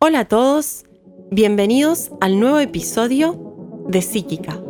Hola a todos, bienvenidos al nuevo episodio de Psíquica.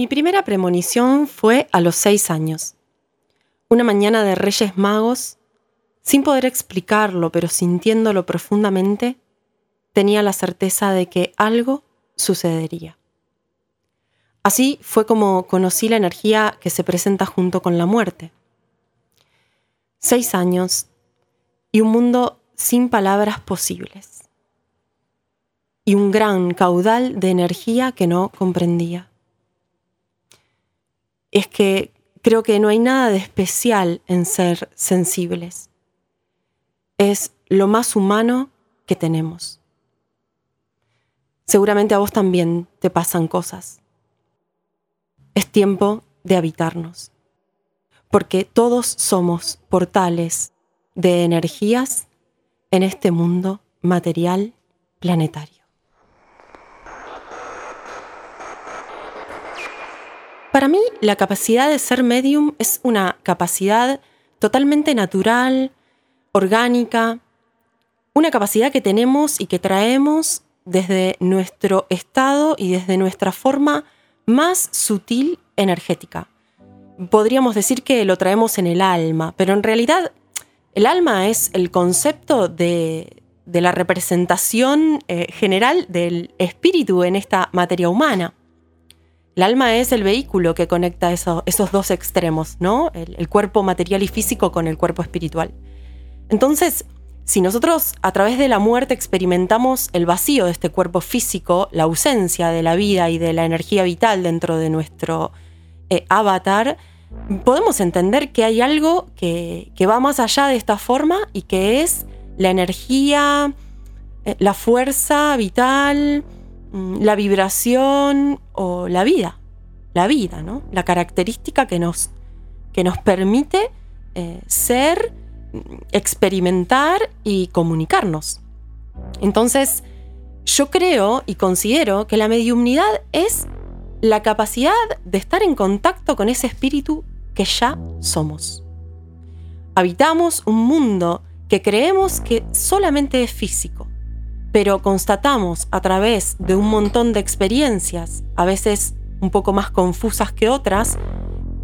Mi primera premonición fue a los seis años. Una mañana de Reyes Magos, sin poder explicarlo, pero sintiéndolo profundamente, tenía la certeza de que algo sucedería. Así fue como conocí la energía que se presenta junto con la muerte. Seis años y un mundo sin palabras posibles. Y un gran caudal de energía que no comprendía es que creo que no hay nada de especial en ser sensibles. Es lo más humano que tenemos. Seguramente a vos también te pasan cosas. Es tiempo de habitarnos, porque todos somos portales de energías en este mundo material planetario. Para mí, la capacidad de ser medium es una capacidad totalmente natural, orgánica, una capacidad que tenemos y que traemos desde nuestro estado y desde nuestra forma más sutil energética. Podríamos decir que lo traemos en el alma, pero en realidad el alma es el concepto de, la representación eh, general del espíritu en esta materia humana. El alma es el vehículo que conecta esos dos extremos, ¿no? El, cuerpo material y físico con el cuerpo espiritual. Entonces, si nosotros a través de la muerte experimentamos el vacío de este cuerpo físico, la ausencia de la vida y de la energía vital dentro de nuestro eh, avatar, podemos entender que hay algo que, va más allá de esta forma y que es la energía, eh, la fuerza vital, la vibración o la vida, la vida, ¿no? La característica que nos, que nos permite eh, ser, experimentar y comunicarnos. Entonces, yo creo y considero que la mediumnidad es la capacidad de estar en contacto con ese espíritu que ya somos. Habitamos un mundo que creemos que solamente es físico, pero constatamos a través de un montón de experiencias, a veces un poco más confusas que otras,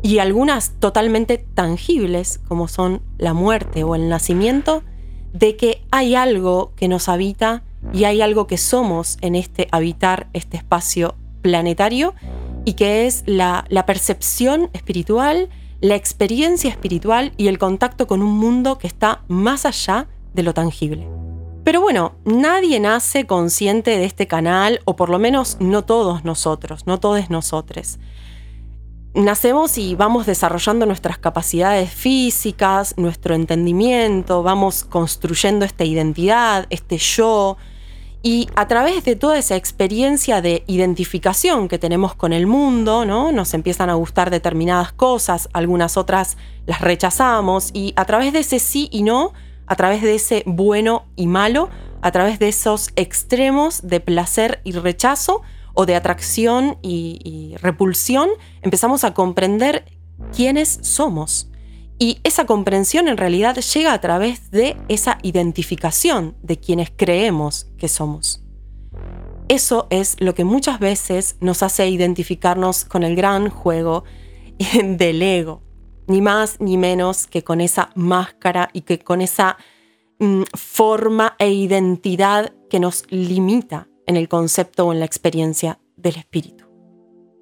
y algunas totalmente tangibles, como son la muerte o el nacimiento, de que hay algo que nos habita y hay algo que somos en este habitar este espacio planetario y que es la, percepción espiritual, la experiencia espiritual y el contacto con un mundo que está más allá de lo tangible. Pero bueno, nadie nace consciente de este canal, o por lo menos no todos nosotros, no todos nosotros. Nacemos y vamos desarrollando nuestras capacidades físicas, nuestro entendimiento, vamos construyendo esta identidad, este yo, y a través de toda esa experiencia de identificación que tenemos con el mundo, ¿no? Nos empiezan a gustar determinadas cosas, algunas otras las rechazamos, y a través de ese sí y no, a través de ese bueno y malo, a través de esos extremos de placer y rechazo o de atracción y, repulsión, empezamos a comprender quiénes somos. Y esa comprensión en realidad llega a través de esa identificación de quienes creemos que somos. Eso es lo que muchas veces nos hace identificarnos con el gran juego del ego ni más ni menos que con esa máscara y que con esa mm, forma e identidad que nos limita en el concepto o en la experiencia del espíritu.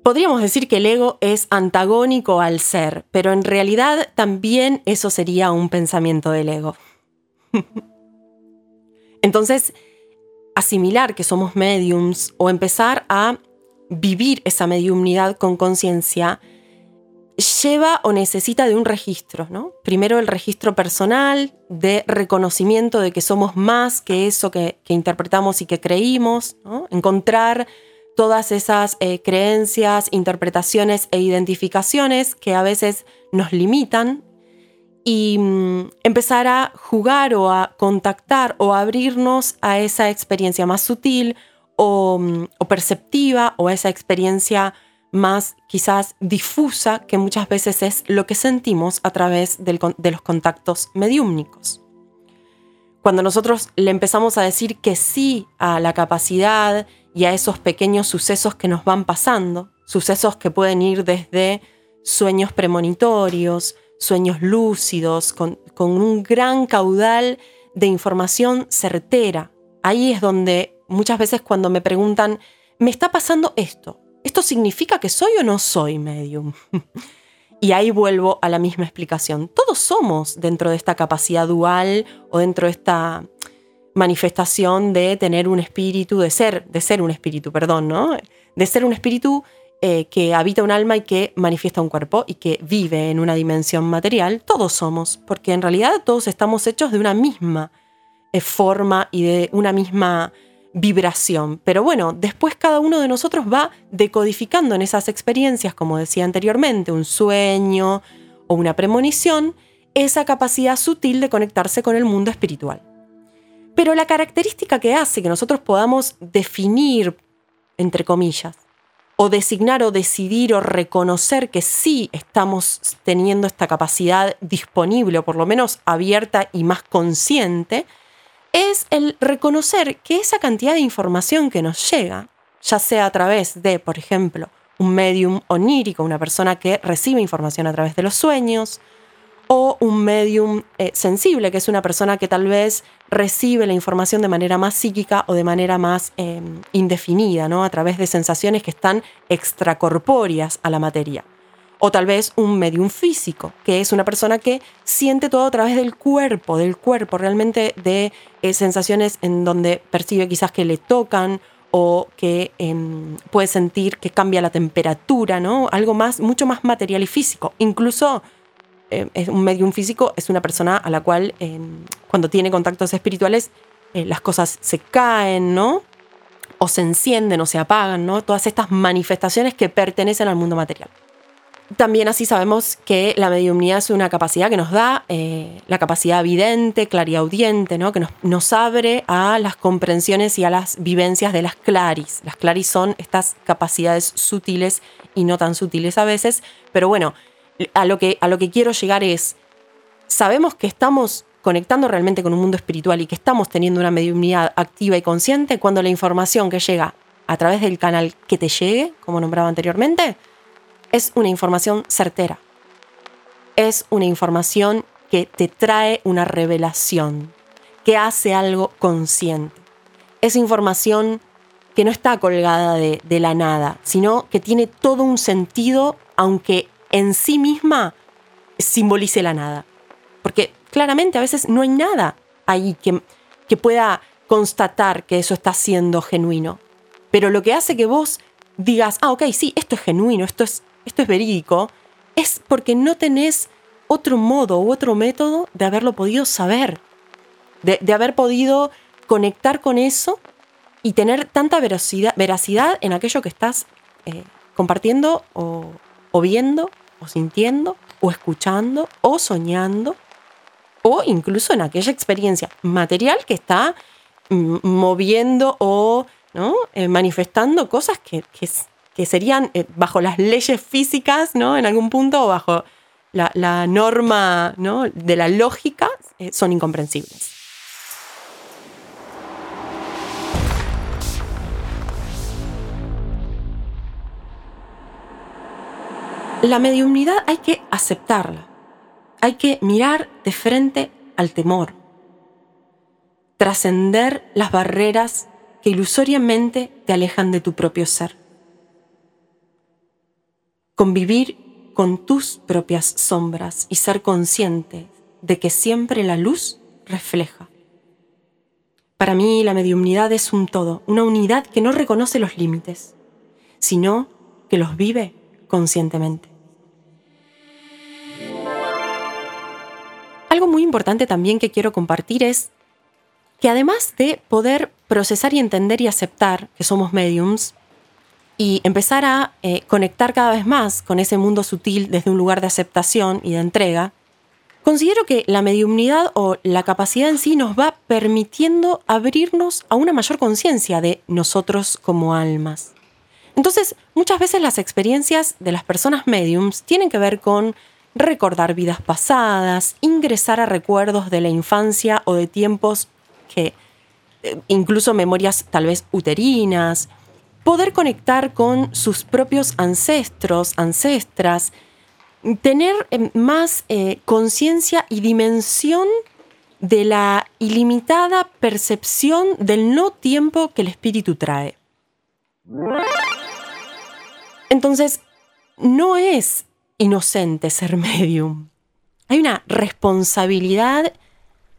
Podríamos decir que el ego es antagónico al ser, pero en realidad también eso sería un pensamiento del ego. Entonces, asimilar que somos mediums o empezar a vivir esa mediumnidad con conciencia lleva o necesita de un registro, ¿no? Primero el registro personal de reconocimiento de que somos más que eso que, interpretamos y que creímos, encontrar todas esas eh, creencias, interpretaciones e identificaciones que a veces nos limitan y mm, empezar a jugar o a contactar o abrirnos a esa experiencia más sutil o, mm, o perceptiva o a esa experiencia más quizás difusa que muchas veces es lo que sentimos a través de los contactos mediúmnicos. Cuando nosotros le empezamos a decir que sí a la capacidad y a esos pequeños sucesos que nos van pasando, sucesos que pueden ir desde sueños premonitorios, sueños lúcidos, con, con un gran caudal de información certera. Ahí es donde muchas veces cuando me preguntan, me está pasando esto, ¿esto significa que soy o no soy medium? y ahí vuelvo a la misma explicación. Todos somos dentro de esta capacidad dual o dentro de esta manifestación de tener un espíritu, de ser, de ser un espíritu, perdón, ¿no? De ser un espíritu eh, que habita un alma y que manifiesta un cuerpo y que vive en una dimensión material. Todos somos, porque en realidad todos estamos hechos de una misma eh, forma y de una misma vibración. Pero bueno, después cada uno de nosotros va decodificando en esas experiencias, como decía anteriormente, un sueño o una premonición, esa capacidad sutil de conectarse con el mundo espiritual. Pero la característica que hace que nosotros podamos definir, entre comillas, o designar o decidir o reconocer que sí estamos teniendo esta capacidad disponible, o por lo menos abierta y más consciente, es el reconocer que esa cantidad de información que nos llega, ya sea a través de, por ejemplo, un medium onírico, una persona que recibe información a través de los sueños, o un medium eh, sensible, que es una persona que tal vez recibe la información de manera más psíquica o de manera más em, indefinida, ¿no? a través de sensaciones que están extracorpóreas a la materia o tal vez un medium físico, que es una persona que siente todo a través del cuerpo, del cuerpo, realmente de eh, sensaciones en donde percibe quizás que le tocan o que em, puede sentir que cambia la temperatura, ¿no? Algo más, mucho más material y físico. Incluso eh, un medium físico es una persona a la cual em, cuando tiene contactos espirituales eh, las cosas se caen, ¿no? O se encienden o se apagan, ¿no? Todas estas manifestaciones que pertenecen al mundo material. También así sabemos que la mediumnidad es una capacidad que nos da eh, la capacidad vidente, clariaudiente, ¿no? que nos, nos, abre a las comprensiones y a las vivencias de las claris. Las claris son estas capacidades sutiles y no tan sutiles a veces, pero bueno, a lo que, a lo que quiero llegar es, sabemos que estamos conectando realmente con un mundo espiritual y que estamos teniendo una mediumnidad activa y consciente cuando la información que llega a través del canal que te llegue, como nombraba anteriormente, es una información certera. Es una información que te trae una revelación, que hace algo consciente. Es información que no está colgada de, la nada, sino que tiene todo un sentido, aunque en sí misma simbolice la nada. Porque claramente a veces no hay nada ahí que, que pueda constatar que eso está siendo genuino. Pero lo que hace que vos digas, ah, ok, sí, esto es genuino, esto es esto es verídico, es porque no tenés otro modo u otro método de haberlo podido saber, de, haber podido conectar con eso y tener tanta veracidad, en aquello que estás eh, compartiendo o, o viendo o sintiendo o escuchando o soñando o incluso en aquella experiencia material que está mm, moviendo o ¿no? Eh, manifestando cosas que, que, que serían eh, bajo las leyes físicas, ¿no? En algún punto, o bajo la, norma ¿no? de la lógica, eh, son incomprensibles. La mediunidad hay que aceptarla. Hay que mirar de frente al temor. Trascender las barreras que ilusoriamente te alejan de tu propio ser convivir con tus propias sombras y ser consciente de que siempre la luz refleja. Para mí la mediumnidad es un todo, una unidad que no reconoce los límites. sino que los vive conscientemente. Algo muy importante también que quiero compartir es que además de poder procesar y entender y aceptar que somos mediums y empezar a eh, conectar cada vez más con ese mundo sutil desde un lugar de aceptación y de entrega, considero que la mediumnidad o la capacidad en sí nos va permitiendo abrirnos a una mayor conciencia de nosotros como almas. Entonces, muchas veces las experiencias de las personas mediums tienen que ver con recordar vidas pasadas, ingresar a recuerdos de la infancia o de tiempos que eh, incluso memorias tal vez uterinas, poder conectar con sus propios ancestros, ancestras, tener eh, más eh, conciencia y dimensión de la ilimitada percepción del no tiempo que el espíritu trae. Entonces, no es inocente ser medium. Hay una responsabilidad,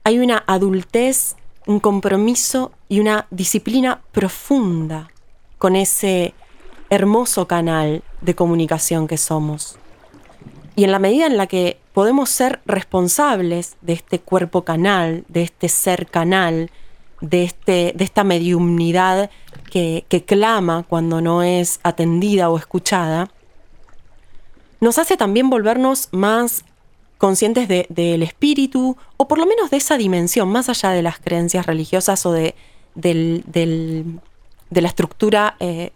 hay una adultez, un compromiso y una disciplina profunda con ese hermoso canal de comunicación que somos. Y en la medida en la que podemos ser responsables de este cuerpo canal, de este ser canal, de, este, de esta mediumnidad que, que clama cuando no es atendida o escuchada, nos hace también volvernos más conscientes del espíritu, o por lo menos de esa dimensión, más allá de las creencias religiosas o de, la estructura eh,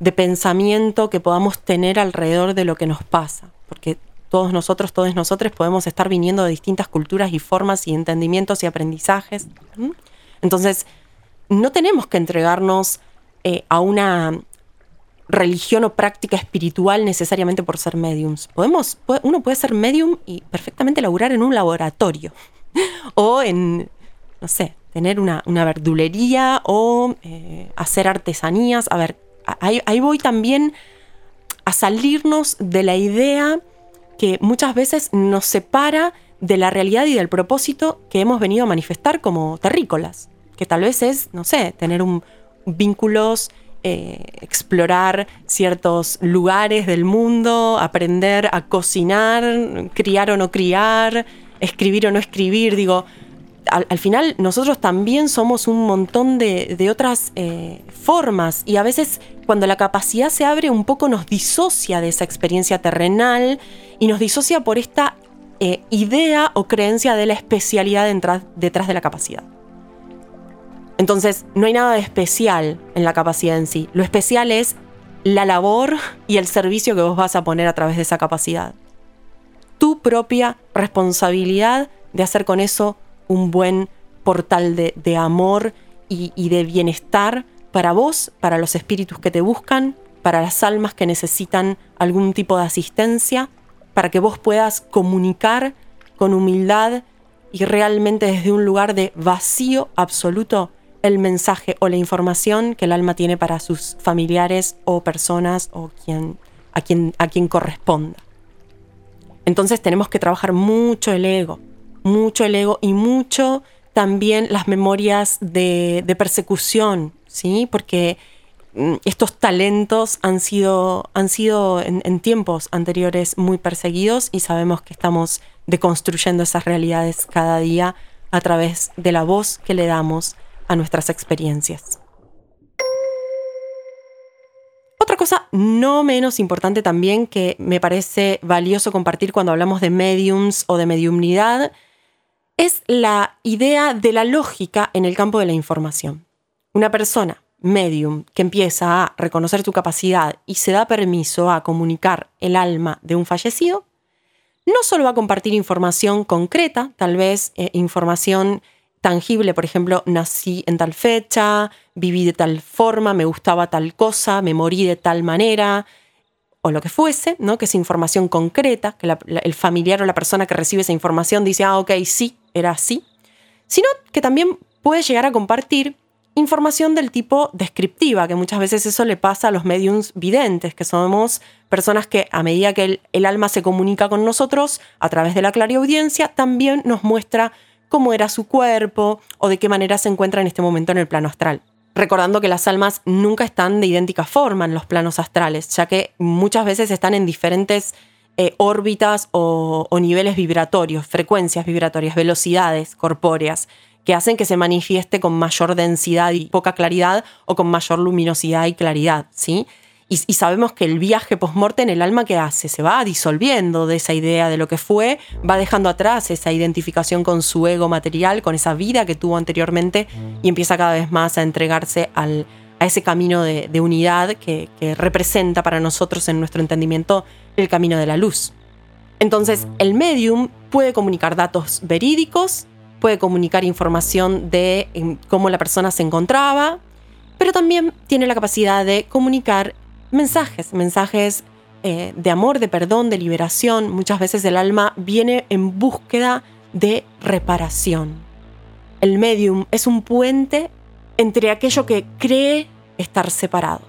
de pensamiento que podamos tener alrededor de lo que nos pasa. Porque todos nosotros, todos nosotros podemos estar viniendo de distintas culturas y formas y entendimientos y aprendizajes. Entonces, no tenemos que entregarnos eh, a una religión o práctica espiritual necesariamente por ser mediums. Podemos, uno puede ser medium y perfectamente laburar en un laboratorio o en, no sé, tener una, verdulería o eh, hacer artesanías. A ver, ahí, ahí voy también a salirnos de la idea que muchas veces nos separa de la realidad y del propósito que hemos venido a manifestar como terrícolas, que tal vez es, no sé, tener un, vínculos eh, explorar ciertos lugares del mundo, aprender a cocinar, criar o no criar, escribir o no escribir. Digo, al, final nosotros también somos un montón de, otras eh, formas y a veces cuando la capacidad se abre un poco nos disocia de esa experiencia terrenal y nos disocia por esta eh, idea o creencia de la especialidad detrás de la capacidad. Entonces, no hay nada de especial en la capacidad en sí. Lo especial es la labor y el servicio que vos vas a poner a través de esa capacidad. Tu propia responsabilidad de hacer con eso un buen portal de, amor y, y de bienestar para vos, para los espíritus que te buscan, para las almas que necesitan algún tipo de asistencia, para que vos puedas comunicar con humildad y realmente desde un lugar de vacío absoluto el mensaje o la información que el alma tiene para sus familiares o personas o quien, a, quien, a quien corresponda. Entonces tenemos que trabajar mucho el ego, mucho el ego y mucho también las memorias de, persecución, ¿sí? Porque mm, estos talentos han sido, han sido en, en, tiempos anteriores muy perseguidos y sabemos que estamos deconstruyendo esas realidades cada día a través de la voz que le damos a nuestras experiencias. Otra cosa no menos importante también que me parece valioso compartir cuando hablamos de mediums o de mediumnidad es la idea de la lógica en el campo de la información. Una persona medium que empieza a reconocer tu capacidad y se da permiso a comunicar el alma de un fallecido, no solo va a compartir información concreta, tal vez eh, información tangible, por ejemplo, nací en tal fecha, viví de tal forma, me gustaba tal cosa, me morí de tal manera, o lo que fuese, ¿no? que es información concreta, que el familiar o la persona que recibe esa información dice, ah, ok, sí, era así, sino que también puede llegar a compartir información del tipo descriptiva, que muchas veces eso le pasa a los mediums videntes, que somos personas que a medida que el, alma se comunica con nosotros a través de la clariaudiencia, también nos muestra cómo era su cuerpo o de qué manera se encuentra en este momento en el plano astral. recordando que las almas nunca están de idéntica forma en los planos astrales, ya que muchas veces están en diferentes eh, órbitas o, niveles vibratorios, frecuencias vibratorias, velocidades corpóreas que hacen que se manifieste con mayor densidad y poca claridad o con mayor luminosidad y claridad, ¿sí? Y, sabemos que el viaje post en el alma que hace, se va disolviendo de esa idea de lo que fue, va dejando atrás esa identificación con su ego material, con esa vida que tuvo anteriormente y empieza cada vez más a entregarse al, a ese camino de, unidad que, representa para nosotros en nuestro entendimiento el camino de la luz. Entonces, el medium puede comunicar datos verídicos, puede comunicar información de cómo la persona se encontraba, pero también tiene la capacidad de comunicar mensajes, mensajes eh, de amor, de perdón, de liberación. Muchas veces el alma viene en búsqueda de reparación. El medium es un puente entre aquello que cree estar separado.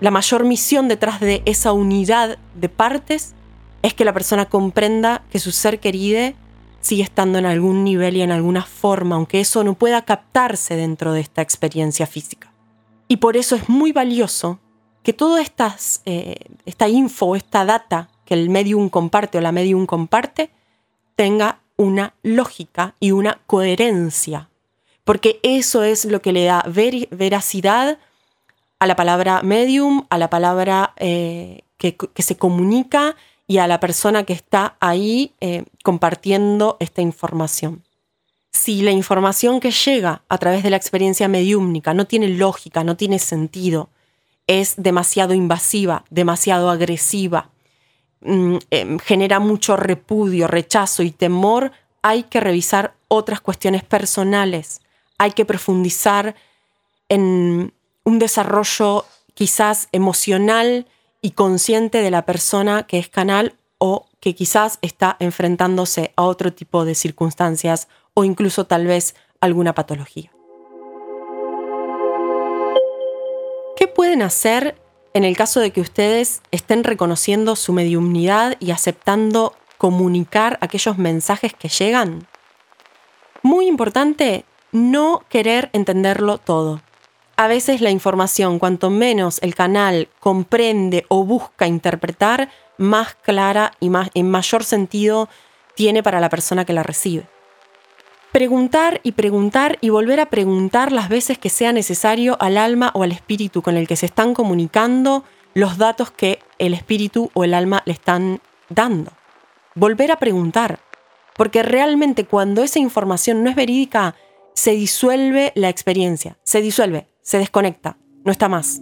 La mayor misión detrás de esa unidad de partes es que la persona comprenda que su ser querido sigue estando en algún nivel y en alguna forma, aunque eso no pueda captarse dentro de esta experiencia física. Y por eso es muy valioso que toda eh, esta info, esta data que el medium comparte o la medium comparte, tenga una lógica y una coherencia, porque eso es lo que le da veracidad a la palabra medium, a la palabra eh, que, se comunica y a la persona que está ahí eh, compartiendo esta información. Si la información que llega a través de la experiencia mediúmnica no tiene lógica, no tiene sentido, es demasiado invasiva, demasiado agresiva, mm, em, genera mucho repudio, rechazo y temor, hay que revisar otras cuestiones personales, hay que profundizar en un desarrollo quizás emocional y consciente de la persona que es canal o que quizás está enfrentándose a otro tipo de circunstancias o incluso tal vez alguna patología. ¿Qué pueden hacer en el caso de que ustedes estén reconociendo su mediumnidad y aceptando comunicar aquellos mensajes que llegan? Muy importante, no querer entenderlo todo. A veces la información, cuanto menos el canal comprende o busca interpretar, más clara y más, en mayor sentido tiene para la persona que la recibe. Preguntar y preguntar y volver a preguntar las veces que sea necesario al alma o al espíritu con el que se están comunicando los datos que el espíritu o el alma le están dando. Volver a preguntar, porque realmente cuando esa información no es verídica, se disuelve la experiencia, se disuelve, se desconecta, no está más.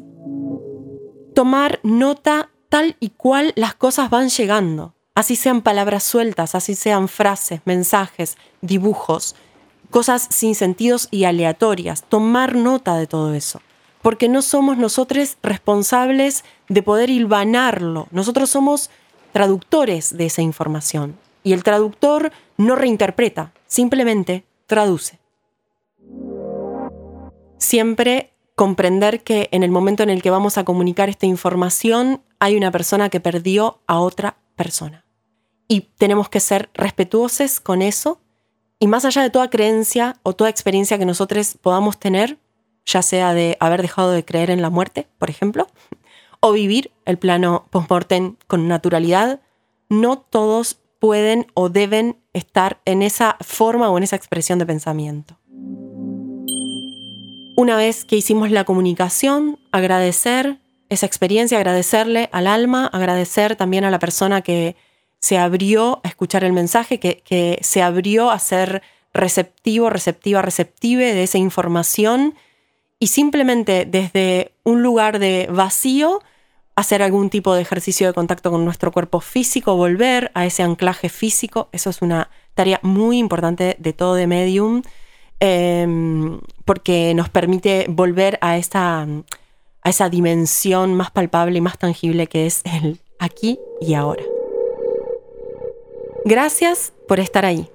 Tomar nota tal y cual las cosas van llegando así sean palabras sueltas, así sean frases, mensajes, dibujos, cosas sin sentidos y aleatorias, tomar nota de todo eso, porque no somos nosotros responsables de poder hilvanarlo, nosotros somos traductores de esa información y el traductor no reinterpreta, simplemente traduce. Siempre comprender que en el momento en el que vamos a comunicar esta información hay una persona que perdió a otra persona. Y tenemos que ser respetuosos con eso. Y más allá de toda creencia o toda experiencia que nosotros podamos tener, ya sea de haber dejado de creer en la muerte, por ejemplo, o vivir el plano post-mortem con naturalidad, no todos pueden o deben estar en esa forma o en esa expresión de pensamiento. Una vez que hicimos la comunicación, agradecer esa experiencia, agradecerle al alma, agradecer también a la persona que se abrió a escuchar el mensaje, que, se abrió a ser receptivo, receptiva, receptive de esa información y simplemente desde un lugar de vacío hacer algún tipo de ejercicio de contacto con nuestro cuerpo físico, volver a ese anclaje físico, eso es una tarea muy importante de todo de medium, em, porque nos permite volver a esta a esa dimensión más palpable y más tangible que es el aquí y ahora. Gracias por estar ahí.